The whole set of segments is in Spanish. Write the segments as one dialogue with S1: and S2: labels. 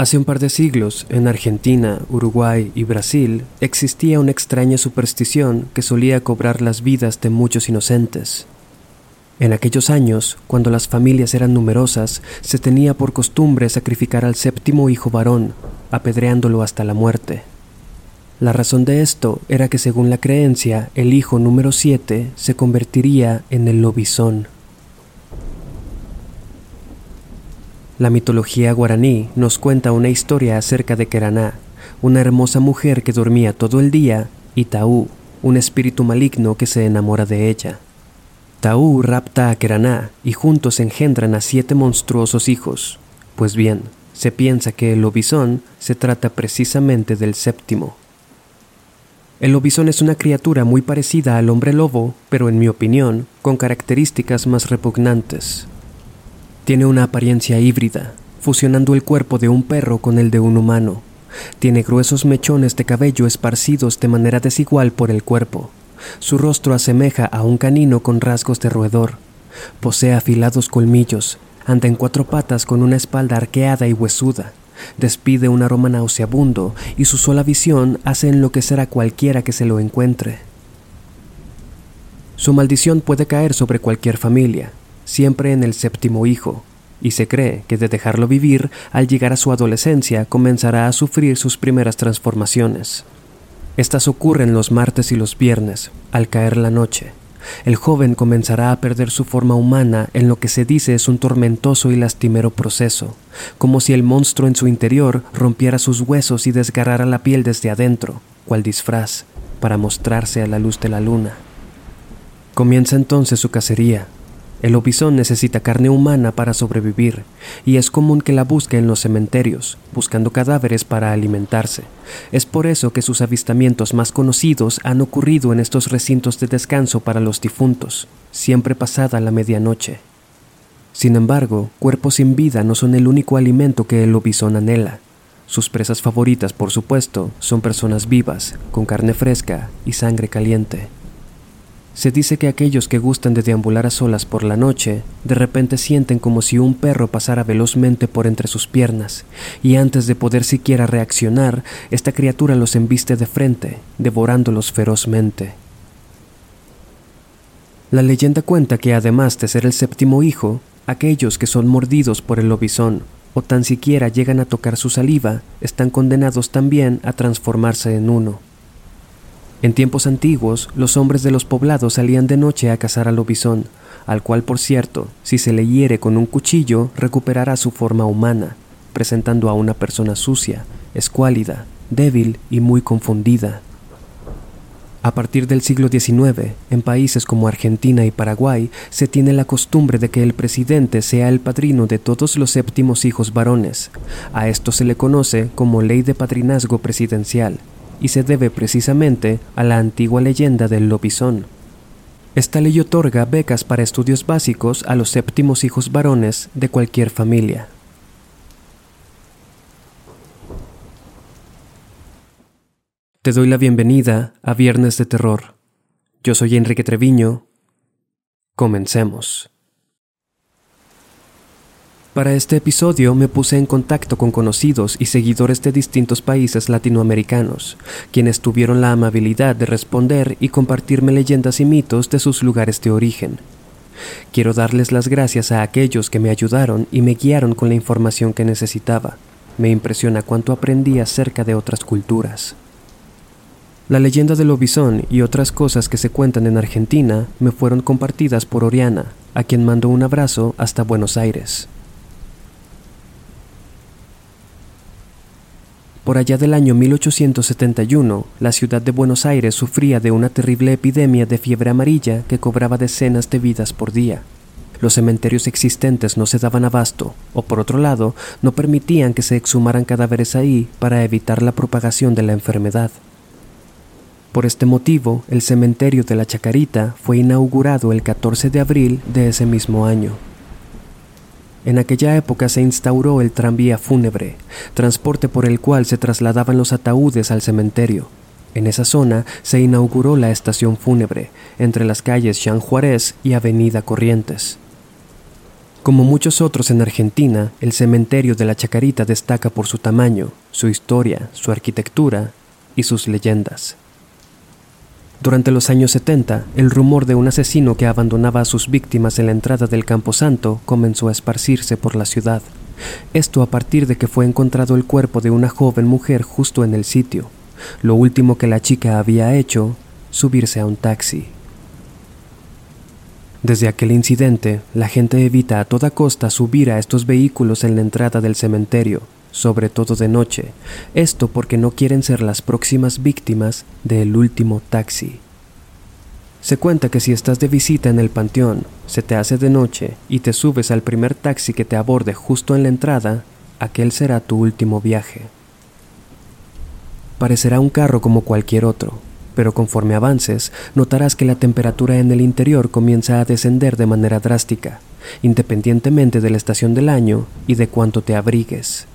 S1: Hace un par de siglos, en Argentina, Uruguay y Brasil, existía una extraña superstición que solía cobrar las vidas de muchos inocentes. En aquellos años, cuando las familias eran numerosas, se tenía por costumbre sacrificar al séptimo hijo varón, apedreándolo hasta la muerte. La razón de esto era que según la creencia, el hijo número 7 se convertiría en el lobizón. La mitología guaraní nos cuenta una historia acerca de Keraná, una hermosa mujer que dormía todo el día, y Taú, un espíritu maligno que se enamora de ella. Taú rapta a Keraná y juntos engendran a siete monstruosos hijos. Pues bien, se piensa que el lobizón se trata precisamente del séptimo. El lobizón es una criatura muy parecida al hombre lobo, pero en mi opinión, con características más repugnantes. Tiene una apariencia híbrida, fusionando el cuerpo de un perro con el de un humano. Tiene gruesos mechones de cabello esparcidos de manera desigual por el cuerpo. Su rostro asemeja a un canino con rasgos de roedor. Posee afilados colmillos, anda en cuatro patas con una espalda arqueada y huesuda. Despide un aroma nauseabundo y su sola visión hace enloquecer a cualquiera que se lo encuentre. Su maldición puede caer sobre cualquier familia, siempre en el séptimo hijo, y se cree que de dejarlo vivir, al llegar a su adolescencia comenzará a sufrir sus primeras transformaciones. Estas ocurren los martes y los viernes, al caer la noche. El joven comenzará a perder su forma humana en lo que se dice es un tormentoso y lastimero proceso, como si el monstruo en su interior rompiera sus huesos y desgarrara la piel desde adentro, cual disfraz, para mostrarse a la luz de la luna. Comienza entonces su cacería, el lobizón necesita carne humana para sobrevivir, y es común que la busque en los cementerios, buscando cadáveres para alimentarse. Es por eso que sus avistamientos más conocidos han ocurrido en estos recintos de descanso para los difuntos, siempre pasada la medianoche. Sin embargo, cuerpos sin vida no son el único alimento que el lobizón anhela. Sus presas favoritas, por supuesto, son personas vivas, con carne fresca y sangre caliente. Se dice que aquellos que gustan de deambular a solas por la noche, de repente sienten como si un perro pasara velozmente por entre sus piernas, y antes de poder siquiera reaccionar, esta criatura los embiste de frente, devorándolos ferozmente. La leyenda cuenta que además de ser el séptimo hijo, aquellos que son mordidos por el lobizón o tan siquiera llegan a tocar su saliva están condenados también a transformarse en uno. En tiempos antiguos, los hombres de los poblados salían de noche a cazar al lobizón, al cual, por cierto, si se le hiere con un cuchillo, recuperará su forma humana, presentando a una persona sucia, escuálida, débil y muy confundida. A partir del siglo XIX, en países como Argentina y Paraguay, se tiene la costumbre de que el presidente sea el padrino de todos los séptimos hijos varones. A esto se le conoce como ley de padrinazgo presidencial, y se debe precisamente a la antigua leyenda del lobizón. Esta ley otorga becas para estudios básicos a los séptimos hijos varones de cualquier familia. Te doy la bienvenida a Viernes de Terror. Yo soy Enrique Treviño. Comencemos. Para este episodio me puse en contacto con conocidos y seguidores de distintos países latinoamericanos, quienes tuvieron la amabilidad de responder y compartirme leyendas y mitos de sus lugares de origen. Quiero darles las gracias a aquellos que me ayudaron y me guiaron con la información que necesitaba. Me impresiona cuánto aprendí acerca de otras culturas. La leyenda del lobizón y otras cosas que se cuentan en Argentina me fueron compartidas por Oriana, a quien mando un abrazo hasta Buenos Aires. Por allá del año 1871, la ciudad de Buenos Aires sufría de una terrible epidemia de fiebre amarilla que cobraba decenas de vidas por día. Los cementerios existentes no se daban abasto, o por otro lado, no permitían que se exhumaran cadáveres ahí para evitar la propagación de la enfermedad. Por este motivo, el cementerio de la Chacarita fue inaugurado el 14 de abril de ese mismo año. En aquella época se instauró el tranvía fúnebre, transporte por el cual se trasladaban los ataúdes al cementerio. En esa zona se inauguró la estación fúnebre, entre las calles Jean Juárez y Avenida Corrientes. Como muchos otros en Argentina, el cementerio de la Chacarita destaca por su tamaño, su historia, su arquitectura y sus leyendas. Durante los años 70, el rumor de un asesino que abandonaba a sus víctimas en la entrada del Camposanto comenzó a esparcirse por la ciudad. Esto a partir de que fue encontrado el cuerpo de una joven mujer justo en el sitio. Lo último que la chica había hecho, subirse a un taxi. Desde aquel incidente, la gente evita a toda costa subir a estos vehículos en la entrada del cementerio, sobre todo de noche, esto porque no quieren ser las próximas víctimas del último taxi. Se cuenta que si estás de visita en el panteón, se te hace de noche y te subes al primer taxi que te aborde justo en la entrada, aquel será tu último viaje. Parecerá un carro como cualquier otro, pero conforme avances notarás que la temperatura en el interior comienza a descender de manera drástica, independientemente de la estación del año y de cuánto te abrigues.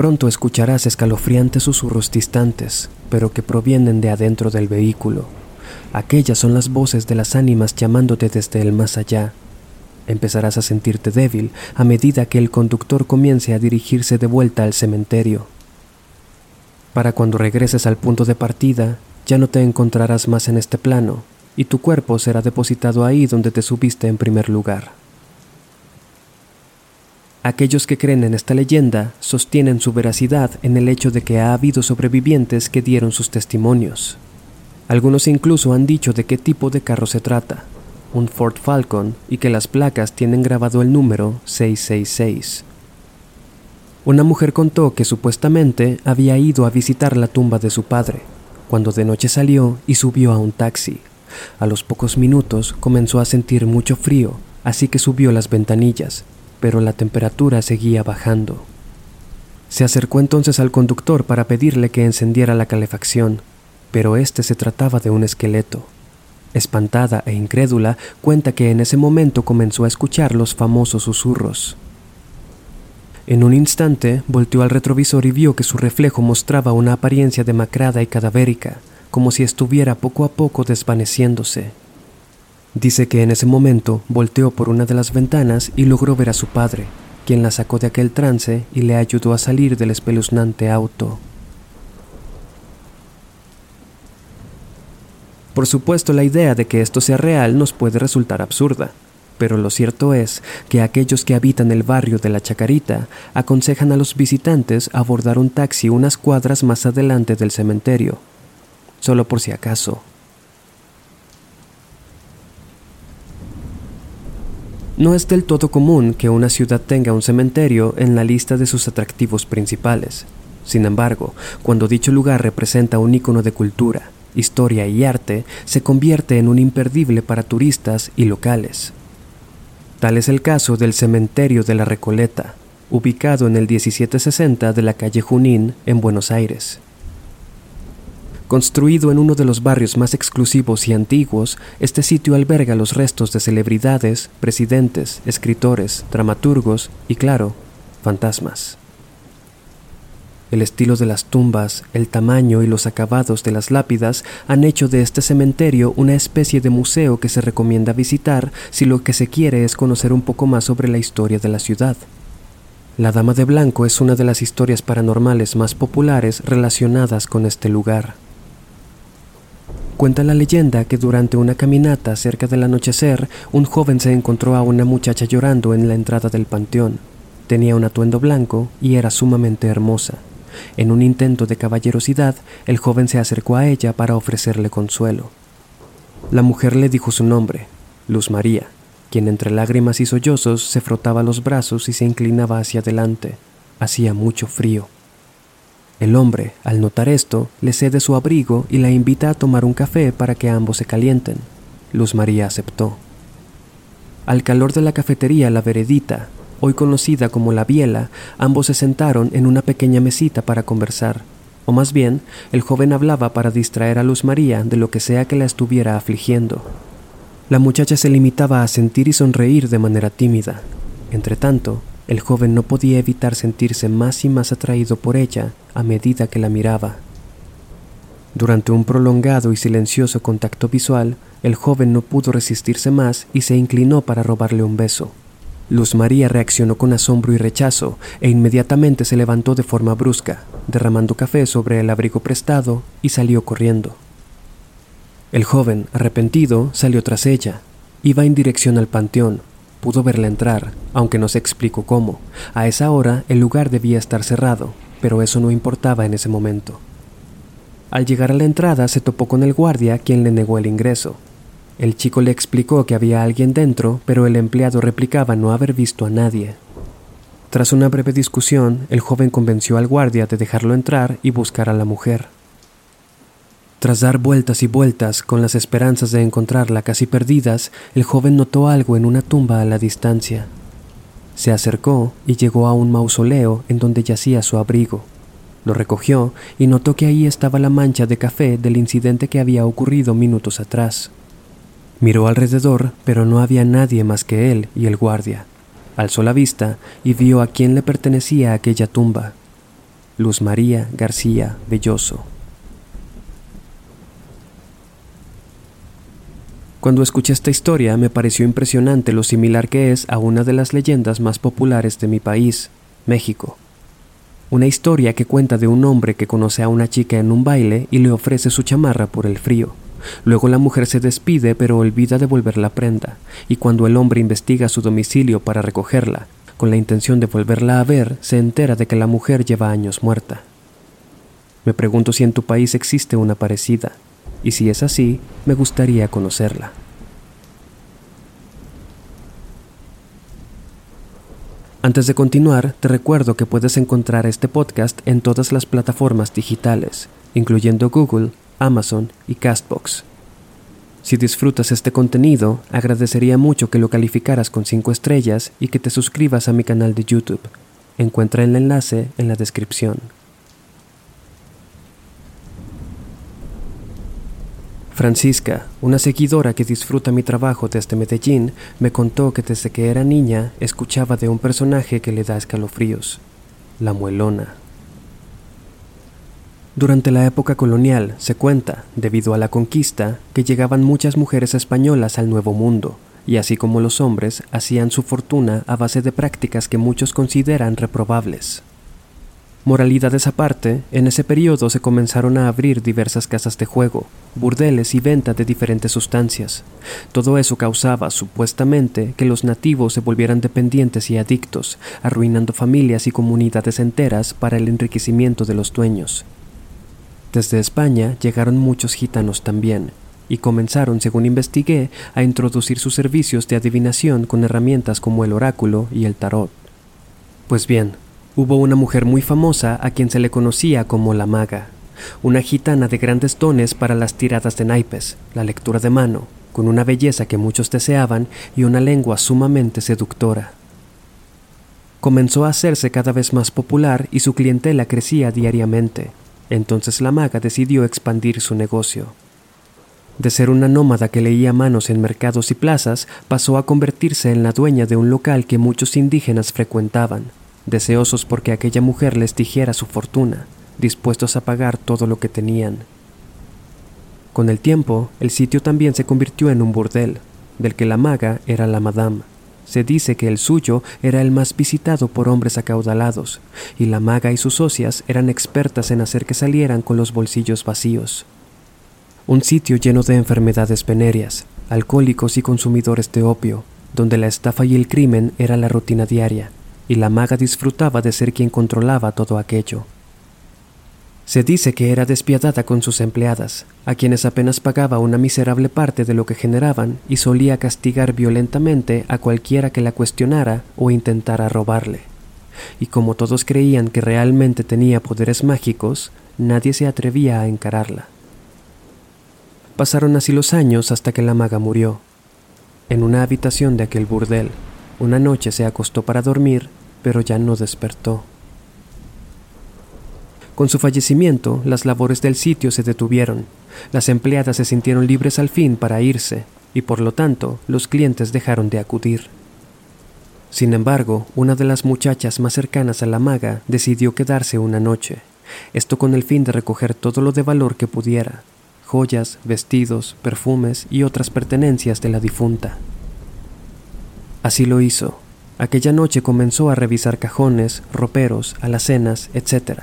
S1: Pronto escucharás escalofriantes susurros distantes, pero que provienen de adentro del vehículo. Aquellas son las voces de las ánimas llamándote desde el más allá. Empezarás a sentirte débil a medida que el conductor comience a dirigirse de vuelta al cementerio. Para cuando regreses al punto de partida, ya no te encontrarás más en este plano, y tu cuerpo será depositado ahí donde te subiste en primer lugar. Aquellos que creen en esta leyenda sostienen su veracidad en el hecho de que ha habido sobrevivientes que dieron sus testimonios. Algunos incluso han dicho de qué tipo de carro se trata, un Ford Falcon, y que las placas tienen grabado el número 666. Una mujer contó que supuestamente había ido a visitar la tumba de su padre, cuando de noche salió y subió a un taxi. A los pocos minutos comenzó a sentir mucho frío, así que subió las ventanillas, pero la temperatura seguía bajando. Se acercó entonces al conductor para pedirle que encendiera la calefacción, pero este se trataba de un esqueleto. Espantada e incrédula, cuenta que en ese momento comenzó a escuchar los famosos susurros. En un instante volteó al retrovisor y vio que su reflejo mostraba una apariencia demacrada y cadavérica, como si estuviera poco a poco desvaneciéndose. Dice que en ese momento volteó por una de las ventanas y logró ver a su padre, quien la sacó de aquel trance y le ayudó a salir del espeluznante auto. Por supuesto, la idea de que esto sea real nos puede resultar absurda, pero lo cierto es que aquellos que habitan el barrio de la Chacarita aconsejan a los visitantes abordar un taxi unas cuadras más adelante del cementerio, solo por si acaso. No es del todo común que una ciudad tenga un cementerio en la lista de sus atractivos principales. Sin embargo, cuando dicho lugar representa un icono de cultura, historia y arte, se convierte en un imperdible para turistas y locales. Tal es el caso del cementerio de la Recoleta, ubicado en el 1760 de la calle Junín, en Buenos Aires. Construido en uno de los barrios más exclusivos y antiguos, este sitio alberga los restos de celebridades, presidentes, escritores, dramaturgos y, claro, fantasmas. El estilo de las tumbas, el tamaño y los acabados de las lápidas han hecho de este cementerio una especie de museo que se recomienda visitar si lo que se quiere es conocer un poco más sobre la historia de la ciudad. La Dama de Blanco es una de las historias paranormales más populares relacionadas con este lugar. Cuenta la leyenda que durante una caminata cerca del anochecer, un joven se encontró a una muchacha llorando en la entrada del panteón. Tenía un atuendo blanco y era sumamente hermosa. En un intento de caballerosidad, el joven se acercó a ella para ofrecerle consuelo. La mujer le dijo su nombre, Luz María, quien entre lágrimas y sollozos se frotaba los brazos y se inclinaba hacia adelante. Hacía mucho frío. El hombre, al notar esto, le cede su abrigo y la invita a tomar un café para que ambos se calienten. Luz María aceptó. Al calor de la cafetería La Veredita, hoy conocida como La Biela, ambos se sentaron en una pequeña mesita para conversar, o más bien, el joven hablaba para distraer a Luz María de lo que sea que la estuviera afligiendo. La muchacha se limitaba a sentir y sonreír de manera tímida. Entretanto, el joven no podía evitar sentirse más y más atraído por ella a medida que la miraba. Durante un prolongado y silencioso contacto visual, el joven no pudo resistirse más y se inclinó para robarle un beso Luz María reaccionó con asombro y rechazo e inmediatamente se levantó de forma brusca, derramando café sobre el abrigo prestado y salió corriendo. El joven, arrepentido, salió tras ella. Iba en dirección al panteón. Pudo verla entrar, aunque no se explicó cómo. A esa hora el lugar debía estar cerrado, pero eso no importaba en ese momento. Al llegar a la entrada se topó con el guardia, quien le negó el ingreso. El chico le explicó que había alguien dentro, pero el empleado replicaba no haber visto a nadie. Tras una breve discusión, el joven convenció al guardia de dejarlo entrar y buscar a la mujer. Tras dar vueltas y vueltas con las esperanzas de encontrarla casi perdidas, el joven notó algo en una tumba a la distancia. Se acercó y llegó a un mausoleo en donde yacía su abrigo. Lo recogió y notó que ahí estaba la mancha de café del incidente que había ocurrido minutos atrás. Miró alrededor, pero no había nadie más que él y el guardia. Alzó la vista y vio a quién le pertenecía aquella tumba. Luz María García Belloso. Cuando escuché esta historia me pareció impresionante lo similar que es a una de las leyendas más populares de mi país, México. Una historia que cuenta de un hombre que conoce a una chica en un baile y le ofrece su chamarra por el frío. Luego la mujer se despide pero olvida devolver la prenda, y cuando el hombre investiga su domicilio para recogerla, con la intención de volverla a ver, se entera de que la mujer lleva años muerta. Me pregunto si en tu país existe una parecida, y si es así, me gustaría conocerla. Antes de continuar, te recuerdo que puedes encontrar este podcast en todas las plataformas digitales, incluyendo Google, Amazon y Castbox. Si disfrutas este contenido, agradecería mucho que lo calificaras con 5 estrellas y que te suscribas a mi canal de YouTube. Encuentra el enlace en la descripción. Francisca, una seguidora que disfruta mi trabajo desde Medellín, me contó que desde que era niña escuchaba de un personaje que le da escalofríos, la muelona. Durante la época colonial se cuenta, debido a la conquista, que llegaban muchas mujeres españolas al Nuevo Mundo, y así como los hombres hacían su fortuna a base de prácticas que muchos consideran reprobables. Moralidades aparte, en ese periodo se comenzaron a abrir diversas casas de juego, burdeles y venta de diferentes sustancias. Todo eso causaba, supuestamente, que los nativos se volvieran dependientes y adictos, arruinando familias y comunidades enteras para el enriquecimiento de los dueños. Desde España llegaron muchos gitanos también, y comenzaron, según investigué, a introducir sus servicios de adivinación con herramientas como el oráculo y el tarot. Pues bien, hubo una mujer muy famosa a quien se le conocía como la maga, una gitana de grandes dones para las tiradas de naipes, la lectura de mano, con una belleza que muchos deseaban y una lengua sumamente seductora. Comenzó a hacerse cada vez más popular y su clientela crecía diariamente. Entonces la maga decidió expandir su negocio. De ser una nómada que leía manos en mercados y plazas, pasó a convertirse en la dueña de un local que muchos indígenas frecuentaban, deseosos porque aquella mujer les dijera su fortuna, dispuestos a pagar todo lo que tenían. Con el tiempo, el sitio también se convirtió en un burdel, del que la maga era la madame. Se dice que el suyo era el más visitado por hombres acaudalados, y la maga y sus socias eran expertas en hacer que salieran con los bolsillos vacíos. Un sitio lleno de enfermedades venéreas, alcohólicos y consumidores de opio, donde la estafa y el crimen era la rutina diaria, y la maga disfrutaba de ser quien controlaba todo aquello. Se dice que era despiadada con sus empleadas, a quienes apenas pagaba una miserable parte de lo que generaban y solía castigar violentamente a cualquiera que la cuestionara o intentara robarle. Y como todos creían que realmente tenía poderes mágicos, nadie se atrevía a encararla. Pasaron así los años hasta que la maga murió. En una habitación de aquel burdel, una noche se acostó para dormir, pero ya no despertó. Con su fallecimiento, las labores del sitio se detuvieron. Las empleadas se sintieron libres al fin para irse, y por lo tanto los clientes dejaron de acudir. Sin embargo, una de las muchachas más cercanas a la maga decidió quedarse una noche, esto con el fin de recoger todo lo de valor que pudiera, joyas, vestidos, perfumes y otras pertenencias de la difunta. Así lo hizo, Aquella noche comenzó a revisar cajones, roperos, alacenas, etc.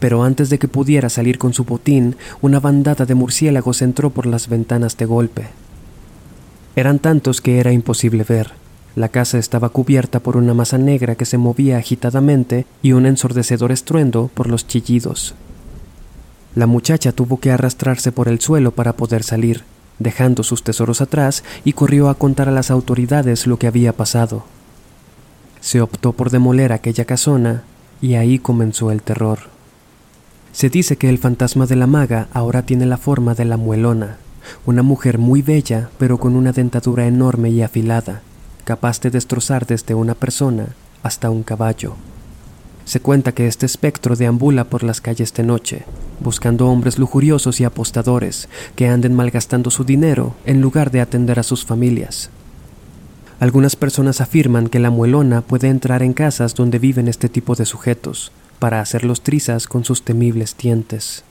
S1: Pero antes de que pudiera salir con su botín, una bandada de murciélagos entró por las ventanas de golpe. Eran tantos que era imposible ver. La casa estaba cubierta por una masa negra que se movía agitadamente y un ensordecedor estruendo por los chillidos. La muchacha tuvo que arrastrarse por el suelo para poder salir, dejando sus tesoros atrás y corrió a contar a las autoridades lo que había pasado. Se optó por demoler aquella casona y ahí comenzó el terror. Se dice que el fantasma de la maga ahora tiene la forma de la muelona, una mujer muy bella pero con una dentadura enorme y afilada, capaz de destrozar desde una persona hasta un caballo. Se cuenta que este espectro deambula por las calles de noche, buscando hombres lujuriosos y apostadores que anden malgastando su dinero en lugar de atender a sus familias. Algunas personas afirman que la muelona puede entrar en casas donde viven este tipo de sujetos para hacerlos trizas con sus temibles dientes.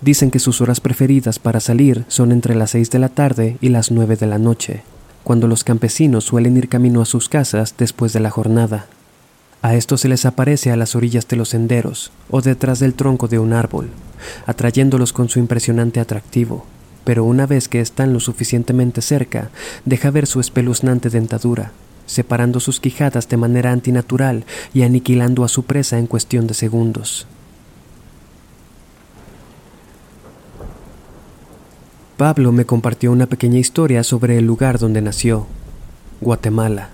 S1: Dicen que sus horas preferidas para salir son entre las 6 de la tarde y las 9 de la noche, cuando los campesinos suelen ir camino a sus casas después de la jornada. A estos se les aparece a las orillas de los senderos o detrás del tronco de un árbol, atrayéndolos con su impresionante atractivo pero una vez que están lo suficientemente cerca, deja ver su espeluznante dentadura, separando sus quijadas de manera antinatural y aniquilando a su presa en cuestión de segundos. Pablo me compartió una pequeña historia sobre el lugar donde nació, Guatemala.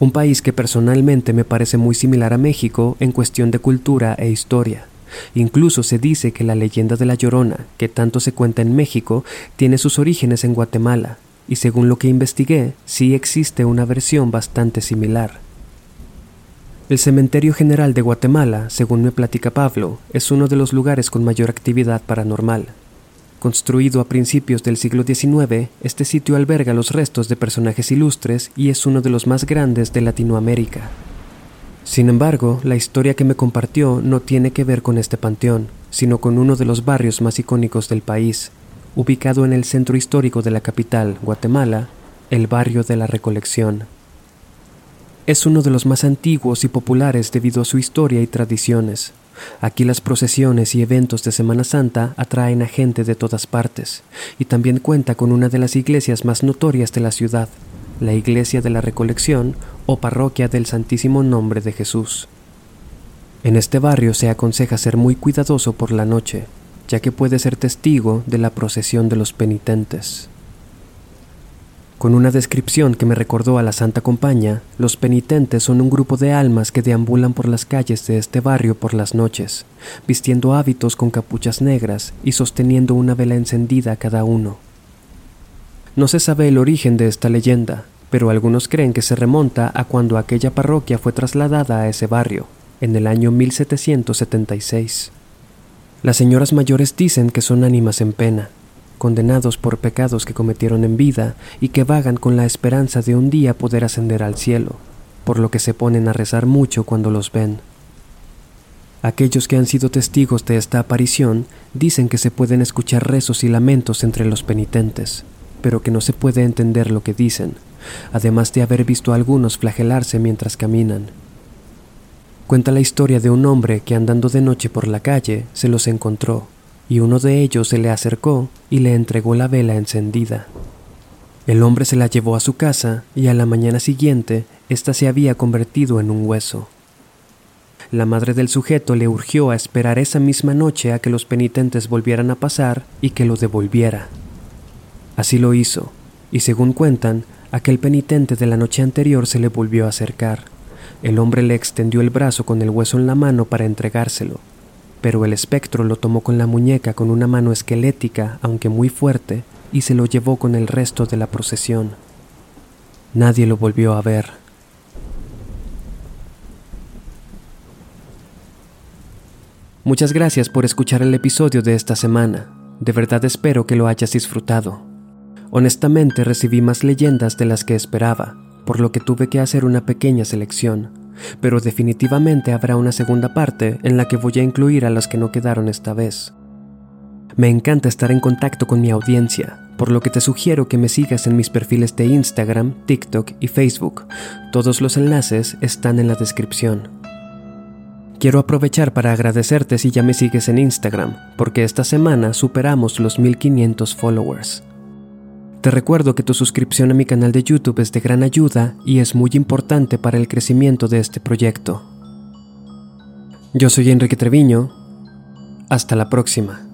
S1: Un país que personalmente me parece muy similar a México en cuestión de cultura e historia. Incluso se dice que la leyenda de la Llorona, que tanto se cuenta en México, tiene sus orígenes en Guatemala, y según lo que investigué, sí existe una versión bastante similar. El Cementerio General de Guatemala, según me platica Pablo, es uno de los lugares con mayor actividad paranormal. Construido a principios del siglo XIX, este sitio alberga los restos de personajes ilustres y es uno de los más grandes de Latinoamérica. Sin embargo, la historia que me compartió no tiene que ver con este panteón, sino con uno de los barrios más icónicos del país, ubicado en el centro histórico de la capital, Guatemala, el barrio de la Recolección. Es uno de los más antiguos y populares debido a su historia y tradiciones. Aquí las procesiones y eventos de Semana Santa atraen a gente de todas partes, y también cuenta con una de las iglesias más notorias de la ciudad, la Iglesia de la Recolección o Parroquia del Santísimo Nombre de Jesús. En este barrio se aconseja ser muy cuidadoso por la noche, ya que puede ser testigo de la procesión de los penitentes. Con una descripción que me recordó a la Santa Compañía, los penitentes son un grupo de almas que deambulan por las calles de este barrio por las noches, vistiendo hábitos con capuchas negras y sosteniendo una vela encendida cada uno. No se sabe el origen de esta leyenda, pero algunos creen que se remonta a cuando aquella parroquia fue trasladada a ese barrio, en el año 1776. Las señoras mayores dicen que son ánimas en pena, condenados por pecados que cometieron en vida y que vagan con la esperanza de un día poder ascender al cielo, por lo que se ponen a rezar mucho cuando los ven. Aquellos que han sido testigos de esta aparición dicen que se pueden escuchar rezos y lamentos entre los penitentes, pero que no se puede entender lo que dicen, además de haber visto a algunos flagelarse mientras caminan. Cuenta la historia de un hombre que andando de noche por la calle se los encontró, y uno de ellos se le acercó y le entregó la vela encendida. El hombre se la llevó a su casa y a la mañana siguiente ésta se había convertido en un hueso. La madre del sujeto le urgió a esperar esa misma noche a que los penitentes volvieran a pasar y que lo devolviera. Así lo hizo, y según cuentan, aquel penitente de la noche anterior se le volvió a acercar. El hombre le extendió el brazo con el hueso en la mano para entregárselo, pero el espectro lo tomó con la muñeca con una mano esquelética, aunque muy fuerte, y se lo llevó con el resto de la procesión. Nadie lo volvió a ver. Muchas gracias por escuchar el episodio de esta semana. De verdad espero que lo hayas disfrutado. Honestamente recibí más leyendas de las que esperaba, por lo que tuve que hacer una pequeña selección, pero definitivamente habrá una segunda parte en la que voy a incluir a las que no quedaron esta vez. Me encanta estar en contacto con mi audiencia, por lo que te sugiero que me sigas en mis perfiles de Instagram, TikTok y Facebook. Todos los enlaces están en la descripción. Quiero aprovechar para agradecerte si ya me sigues en Instagram, porque esta semana superamos los 1500 followers. Te recuerdo que tu suscripción a mi canal de YouTube es de gran ayuda y es muy importante para el crecimiento de este proyecto. Yo soy Enrique Treviño. Hasta la próxima.